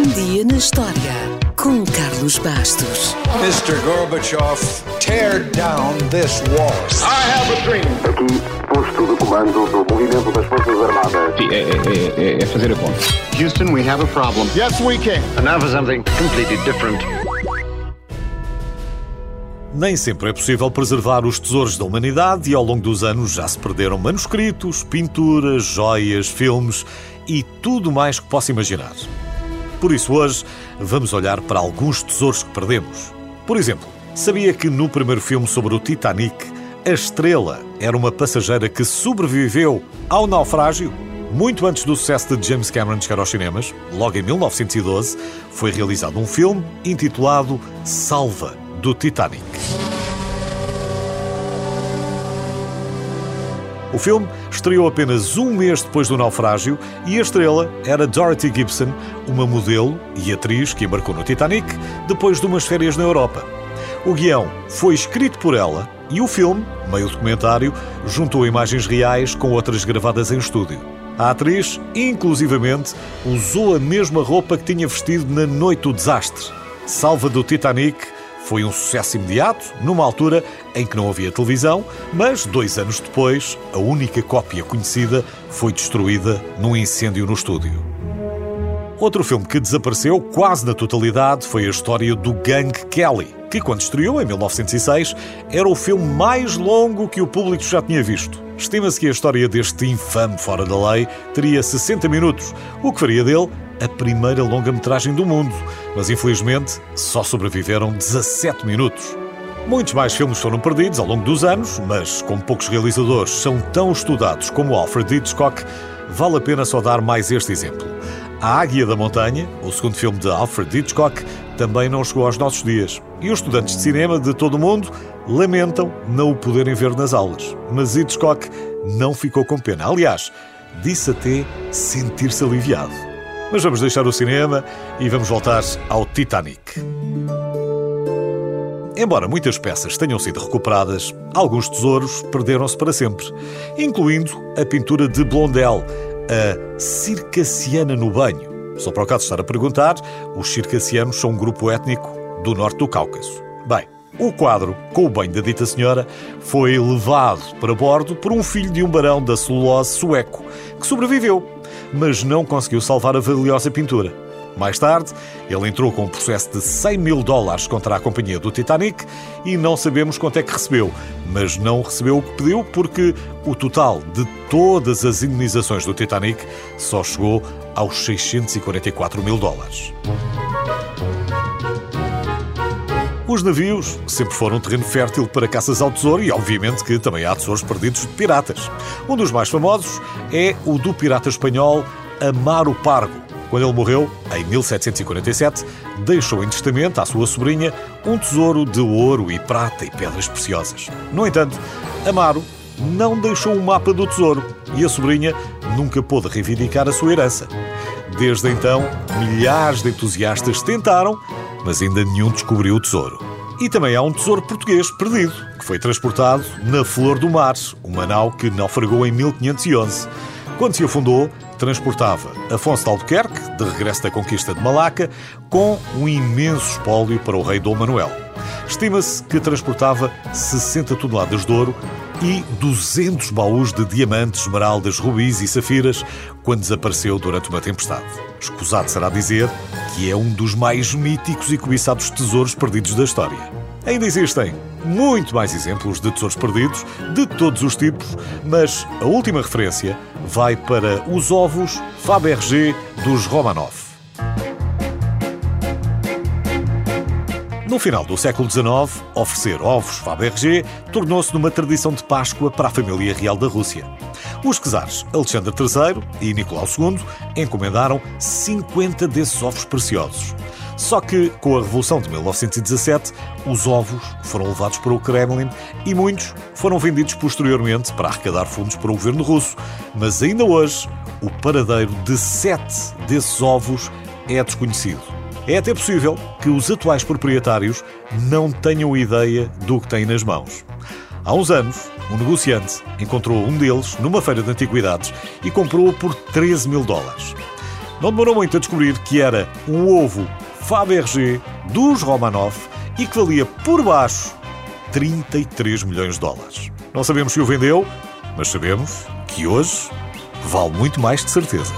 Um dia na história com Carlos Bastos. Mr. Gorbachev, tear down this wall. I have a dream. Aqui, posto de comando do movimento das Forças Armadas. Sim, é, é, é, é fazer a conta. Houston, we have a problem. Yes, we can. And now for something completely different. Nem sempre é possível preservar os tesouros da humanidade e ao longo dos anos já se perderam manuscritos, pinturas, joias, filmes e tudo mais que possa imaginar. Por isso, hoje, vamos olhar para alguns tesouros que perdemos. Por exemplo, sabia que no primeiro filme sobre o Titanic, a estrela era uma passageira que sobreviveu ao naufrágio? Muito antes do sucesso de James Cameron chegar aos cinemas, logo em 1912, foi realizado um filme intitulado Salva, do Titanic. O filme estreou apenas um mês depois do naufrágio e a estrela era Dorothy Gibson, uma modelo e atriz que embarcou no Titanic depois de umas férias na Europa. O guião foi escrito por ela e o filme, meio documentário, juntou imagens reais com outras gravadas em estúdio. A atriz, inclusivamente, usou a mesma roupa que tinha vestido na noite do desastre. Salva do Titanic foi um sucesso imediato, numa altura em que não havia televisão, mas dois anos depois, a única cópia conhecida foi destruída num incêndio no estúdio. Outro filme que desapareceu quase na totalidade foi a história do Gang Kelly, que, quando estreou em 1906, era o filme mais longo que o público já tinha visto. Estima-se que a história deste infame fora da lei teria 60 minutos, o que faria dele a primeira longa-metragem do mundo, mas infelizmente só sobreviveram 17 minutos. Muitos mais filmes foram perdidos ao longo dos anos, mas como poucos realizadores são tão estudados como Alfred Hitchcock, vale a pena só dar mais este exemplo. A Águia da Montanha, o segundo filme de Alfred Hitchcock, também não chegou aos nossos dias. E os estudantes de cinema de todo o mundo lamentam não o poderem ver nas aulas. Mas Hitchcock não ficou com pena. Aliás, disse até sentir-se aliviado. Mas vamos deixar o cinema e vamos voltar ao Titanic. Embora muitas peças tenham sido recuperadas, alguns tesouros perderam-se para sempre, incluindo a pintura de Blondel, a Circassiana no Banho. Só para o caso estar a perguntar, os circassianos são um grupo étnico do norte do Cáucaso. Bem, o quadro, com o banho da dita senhora, foi levado para bordo por um filho de um barão da celulose sueco, que sobreviveu, mas não conseguiu salvar a valiosa pintura. Mais tarde, ele entrou com um processo de 100 mil dólares contra a companhia do Titanic e não sabemos quanto é que recebeu, mas não recebeu o que pediu porque o total de todas as indenizações do Titanic só chegou aos 644 mil dólares. Os navios sempre foram um terreno fértil para caças ao tesouro e, obviamente, que também há tesouros perdidos de piratas. Um dos mais famosos é o do pirata espanhol Amaro Pargo. Quando ele morreu, em 1747, deixou em testamento à sua sobrinha um tesouro de ouro e prata e pedras preciosas. No entanto, Amaro não deixou um mapa do tesouro e a sobrinha nunca pôde reivindicar a sua herança. Desde então, milhares de entusiastas tentaram, mas ainda nenhum descobriu o tesouro. E também há um tesouro português perdido, que foi transportado na Flor do Mar, uma nau que naufragou em 1511. Quando se afundou, transportava Afonso de Albuquerque, de regresso da conquista de Malaca, com um imenso espólio para o rei Dom Manuel. Estima-se que transportava 60 toneladas de ouro e 200 baús de diamantes, esmeraldas, rubis e safiras quando desapareceu durante uma tempestade. Escusado será dizer que é um dos mais míticos e cobiçados tesouros perdidos da história. Ainda existem muito mais exemplos de tesouros perdidos, de todos os tipos, mas a última referência vai para os ovos Fabergé dos Romanov. No final do século XIX, oferecer ovos Fabergé tornou-se numa tradição de Páscoa para a família real da Rússia. Os czares Alexandre III e Nicolau II encomendaram 50 desses ovos preciosos. Só que, com a Revolução de 1917, os ovos foram levados para o Kremlin e muitos foram vendidos posteriormente para arrecadar fundos para o governo russo. Mas ainda hoje, o paradeiro de sete desses ovos é desconhecido. É até possível que os atuais proprietários não tenham ideia do que têm nas mãos. Há uns anos, um negociante encontrou um deles numa feira de antiguidades e comprou-o por 13 mil dólares. Não demorou muito a descobrir que era um ovo Fabergé dos Romanov e que valia por baixo 33 milhões de dólares. Não sabemos se o vendeu, mas sabemos que hoje vale muito mais de certeza.